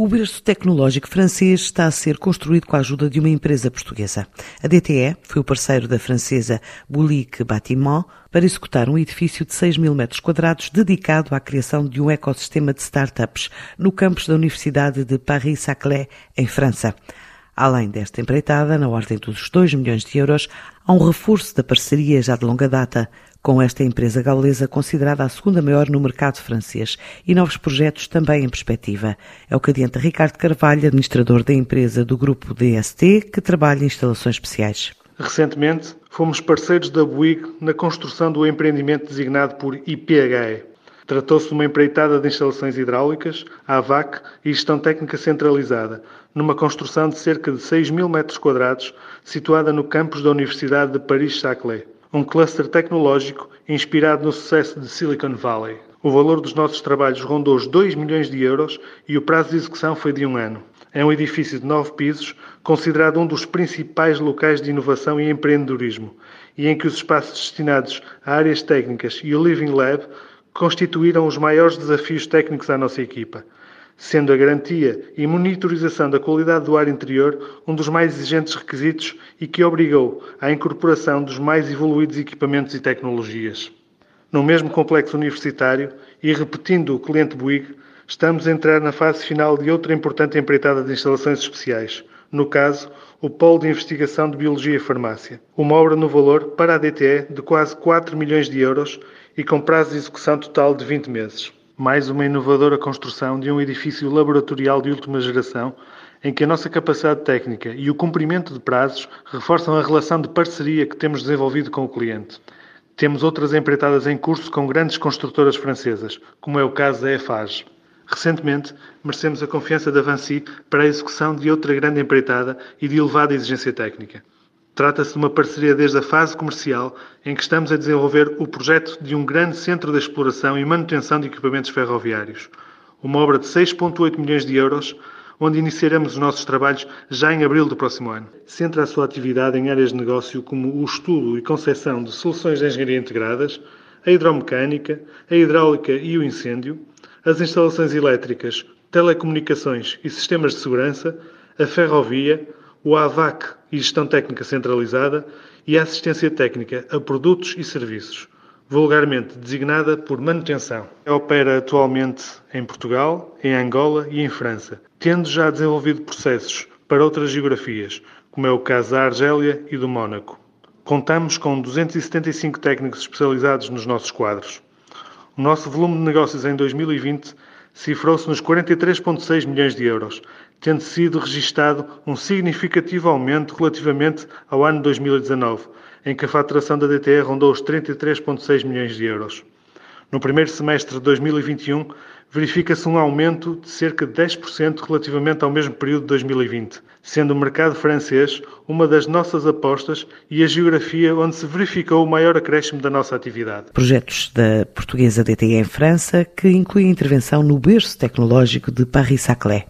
O berço tecnológico francês está a ser construído com a ajuda de uma empresa portuguesa. A DTE foi o parceiro da francesa Boulique Bâtiment para executar um edifício de 6 mil metros quadrados dedicado à criação de um ecossistema de startups no campus da Universidade de Paris-Saclay, em França. Além desta empreitada, na ordem dos 2 milhões de euros, há um reforço da parceria já de longa data com esta empresa gaulesa considerada a segunda maior no mercado francês e novos projetos também em perspectiva. É o que adianta Ricardo Carvalho, administrador da empresa do grupo DST, que trabalha em instalações especiais. Recentemente, fomos parceiros da Bouygues na construção do empreendimento designado por IPHE. Tratou-se de uma empreitada de instalações hidráulicas, AVAC e gestão técnica centralizada, numa construção de cerca de 6 mil metros quadrados, situada no campus da Universidade de Paris-Saclay um cluster tecnológico inspirado no sucesso de Silicon Valley. O valor dos nossos trabalhos rondou os 2 milhões de euros e o prazo de execução foi de um ano. É um edifício de nove pisos, considerado um dos principais locais de inovação e empreendedorismo, e em que os espaços destinados a áreas técnicas e o Living Lab constituíram os maiores desafios técnicos à nossa equipa sendo a garantia e monitorização da qualidade do ar interior um dos mais exigentes requisitos e que obrigou à incorporação dos mais evoluídos equipamentos e tecnologias. No mesmo complexo universitário, e repetindo o cliente Bouygues, estamos a entrar na fase final de outra importante empreitada de instalações especiais, no caso, o Polo de Investigação de Biologia e Farmácia, uma obra no valor, para a DTE, de quase 4 milhões de euros e com prazo de execução total de 20 meses mais uma inovadora construção de um edifício laboratorial de última geração, em que a nossa capacidade técnica e o cumprimento de prazos reforçam a relação de parceria que temos desenvolvido com o cliente. Temos outras empreitadas em curso com grandes construtoras francesas, como é o caso da EFAGE. Recentemente, merecemos a confiança da Vancy para a execução de outra grande empreitada e de elevada exigência técnica. Trata-se de uma parceria desde a fase comercial, em que estamos a desenvolver o projeto de um grande centro de exploração e manutenção de equipamentos ferroviários. Uma obra de 6,8 milhões de euros, onde iniciaremos os nossos trabalhos já em abril do próximo ano. Centra a sua atividade em áreas de negócio como o estudo e concepção de soluções de engenharia integradas, a hidromecânica, a hidráulica e o incêndio, as instalações elétricas, telecomunicações e sistemas de segurança, a ferrovia, o AVAC e Gestão Técnica Centralizada e a Assistência Técnica a Produtos e Serviços, vulgarmente designada por manutenção. Opera atualmente em Portugal, em Angola e em França, tendo já desenvolvido processos para outras geografias, como é o caso da Argélia e do Mónaco. Contamos com 275 técnicos especializados nos nossos quadros. O nosso volume de negócios em 2020 cifrou-se nos 43,6 milhões de euros, tendo sido registado um significativo aumento relativamente ao ano 2019, em que a faturação da DTE rondou os 33,6 milhões de euros. No primeiro semestre de 2021, verifica-se um aumento de cerca de 10% relativamente ao mesmo período de 2020, sendo o mercado francês uma das nossas apostas e a geografia onde se verificou o maior acréscimo da nossa atividade. Projetos da portuguesa DTE em França que incluem intervenção no berço tecnológico de Paris-Saclay.